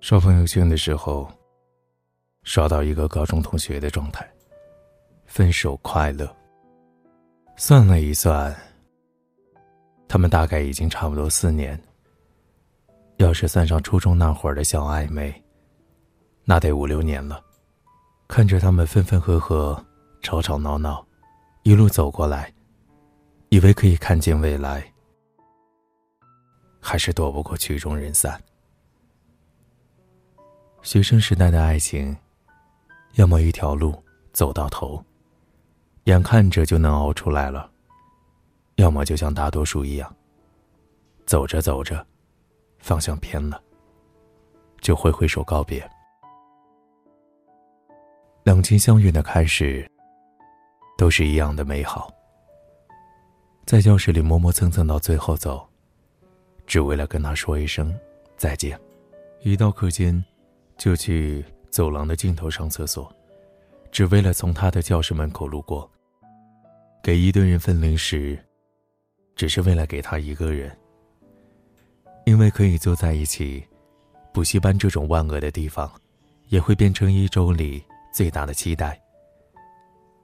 刷朋友圈的时候，刷到一个高中同学的状态：分手快乐。算了一算，他们大概已经差不多四年。要是算上初中那会儿的小暧昧，那得五六年了。看着他们分分合合、吵吵闹闹，一路走过来，以为可以看见未来，还是躲不过曲终人散。学生时代的爱情，要么一条路走到头，眼看着就能熬出来了；要么就像大多数一样，走着走着，方向偏了，就挥挥手告别。两情相悦的开始，都是一样的美好。在教室里磨磨蹭蹭到最后走，只为了跟他说一声再见。一到课间。就去走廊的尽头上厕所，只为了从他的教室门口路过。给一堆人分零食，只是为了给他一个人。因为可以坐在一起，补习班这种万恶的地方，也会变成一周里最大的期待。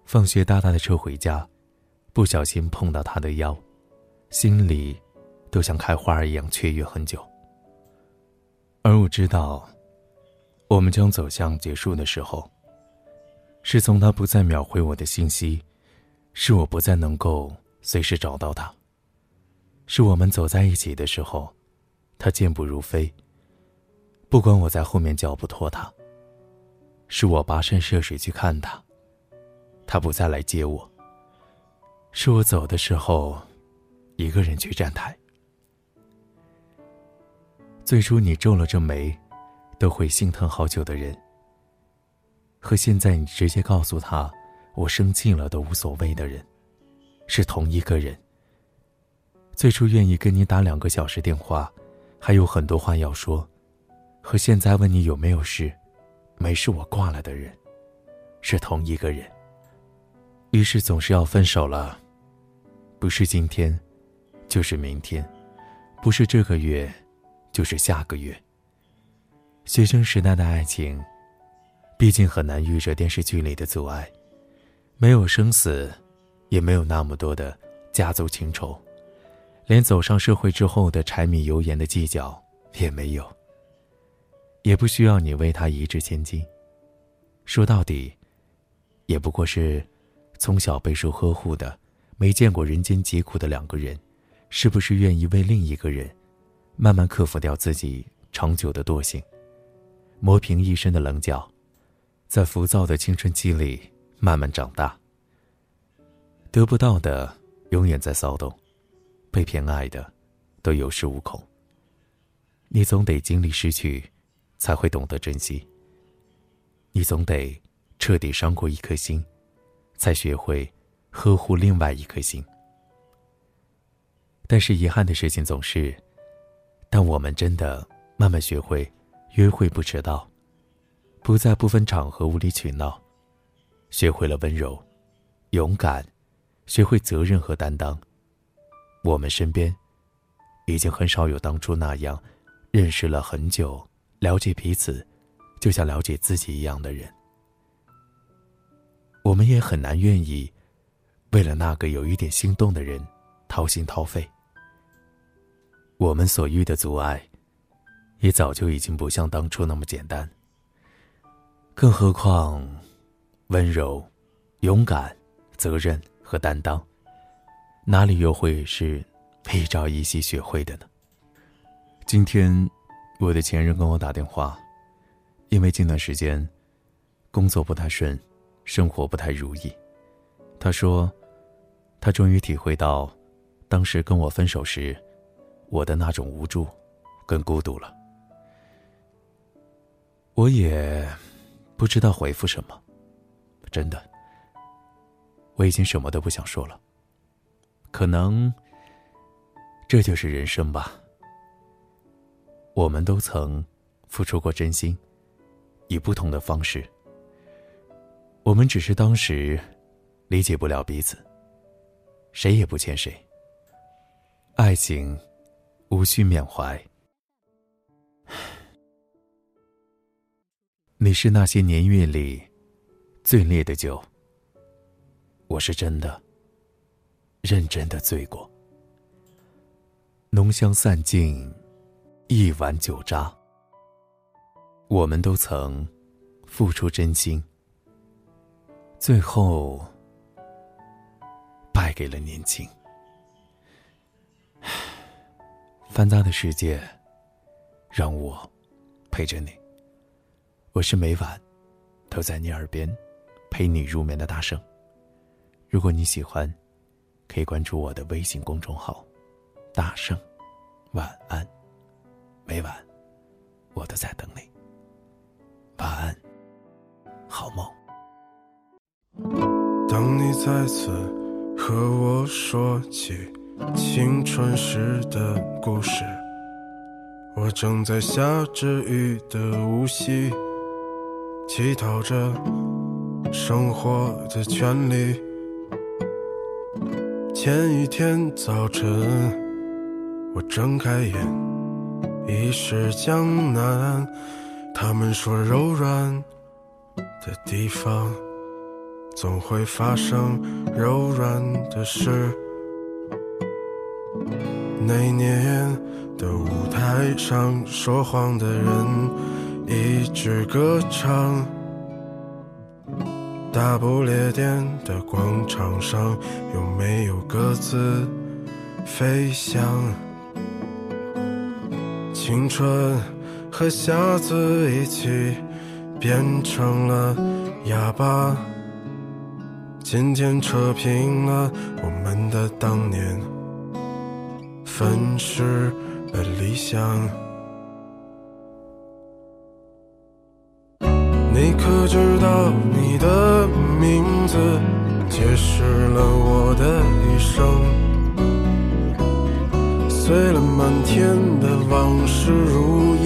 放学搭他的车回家，不小心碰到他的腰，心里都像开花一样雀跃很久。而我知道。我们将走向结束的时候，是从他不再秒回我的信息，是我不再能够随时找到他。是我们走在一起的时候，他健步如飞。不管我在后面脚步拖他，是我跋山涉水去看他，他不再来接我。是我走的时候，一个人去站台。最初你皱了皱眉。都会心疼好久的人，和现在你直接告诉他我生气了都无所谓的人，是同一个人。最初愿意跟你打两个小时电话，还有很多话要说，和现在问你有没有事，没事我挂了的人，是同一个人。于是总是要分手了，不是今天，就是明天，不是这个月，就是下个月。学生时代的爱情，毕竟很难遇着电视剧里的阻碍，没有生死，也没有那么多的家族情仇，连走上社会之后的柴米油盐的计较也没有。也不需要你为他一掷千金，说到底，也不过是从小备受呵护的、没见过人间疾苦的两个人，是不是愿意为另一个人，慢慢克服掉自己长久的惰性？磨平一身的棱角，在浮躁的青春期里慢慢长大。得不到的永远在骚动，被偏爱的都有恃无恐。你总得经历失去，才会懂得珍惜。你总得彻底伤过一颗心，才学会呵护另外一颗心。但是遗憾的事情总是，当我们真的慢慢学会。约会不迟到，不在不分场合无理取闹，学会了温柔、勇敢，学会责任和担当。我们身边，已经很少有当初那样，认识了很久、了解彼此，就像了解自己一样的人。我们也很难愿意，为了那个有一点心动的人，掏心掏肺。我们所遇的阻碍。也早就已经不像当初那么简单。更何况，温柔、勇敢、责任和担当，哪里又会是一朝一夕学会的呢？今天，我的前任跟我打电话，因为近段时间工作不太顺，生活不太如意。他说，他终于体会到，当时跟我分手时，我的那种无助跟孤独了。我也不知道回复什么，真的，我已经什么都不想说了。可能这就是人生吧。我们都曾付出过真心，以不同的方式。我们只是当时理解不了彼此，谁也不欠谁。爱情无需缅怀。你是那些年月里最烈的酒，我是真的、认真的醉过。浓香散尽，一碗酒渣。我们都曾付出真心，最后败给了年轻。繁杂的世界，让我陪着你。我是每晚都在你耳边陪你入眠的大圣。如果你喜欢，可以关注我的微信公众号“大圣”。晚安，每晚我都在等你。晚安，好梦。当你再次和我说起青春时的故事，我正在下着雨的无锡，乞讨着生活的权利。前一天早晨，我睁开眼，已是江南。他们说柔软的地方。总会发生柔软的事。那年的舞台上，说谎的人一直歌唱。大不列颠的广场上，有没有鸽子飞翔？青春和瞎子一起变成了哑巴。渐渐扯平了我们的当年，粉饰了理想。可知道你的名字解释了我的一生？碎了满天的往事如烟，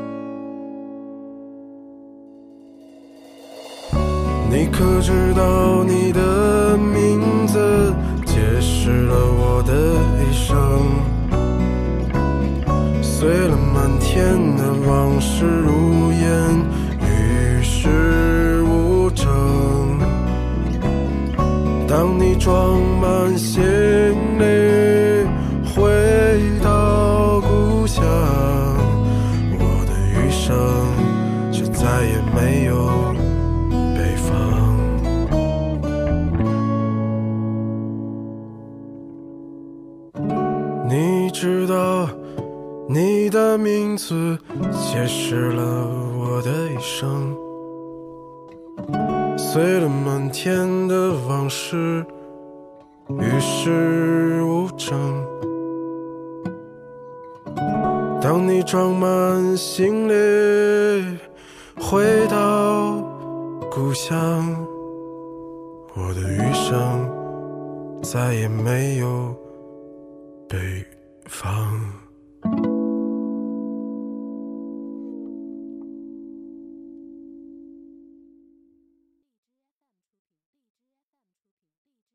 你可知道你的名字解释了我的一生？碎了满天的往事如烟，与世无争。当你装满行李。你知道你的名字解释了我的一生。碎了满天的往事与世无争。当你装满行李回到故乡我的余生再也没有北方。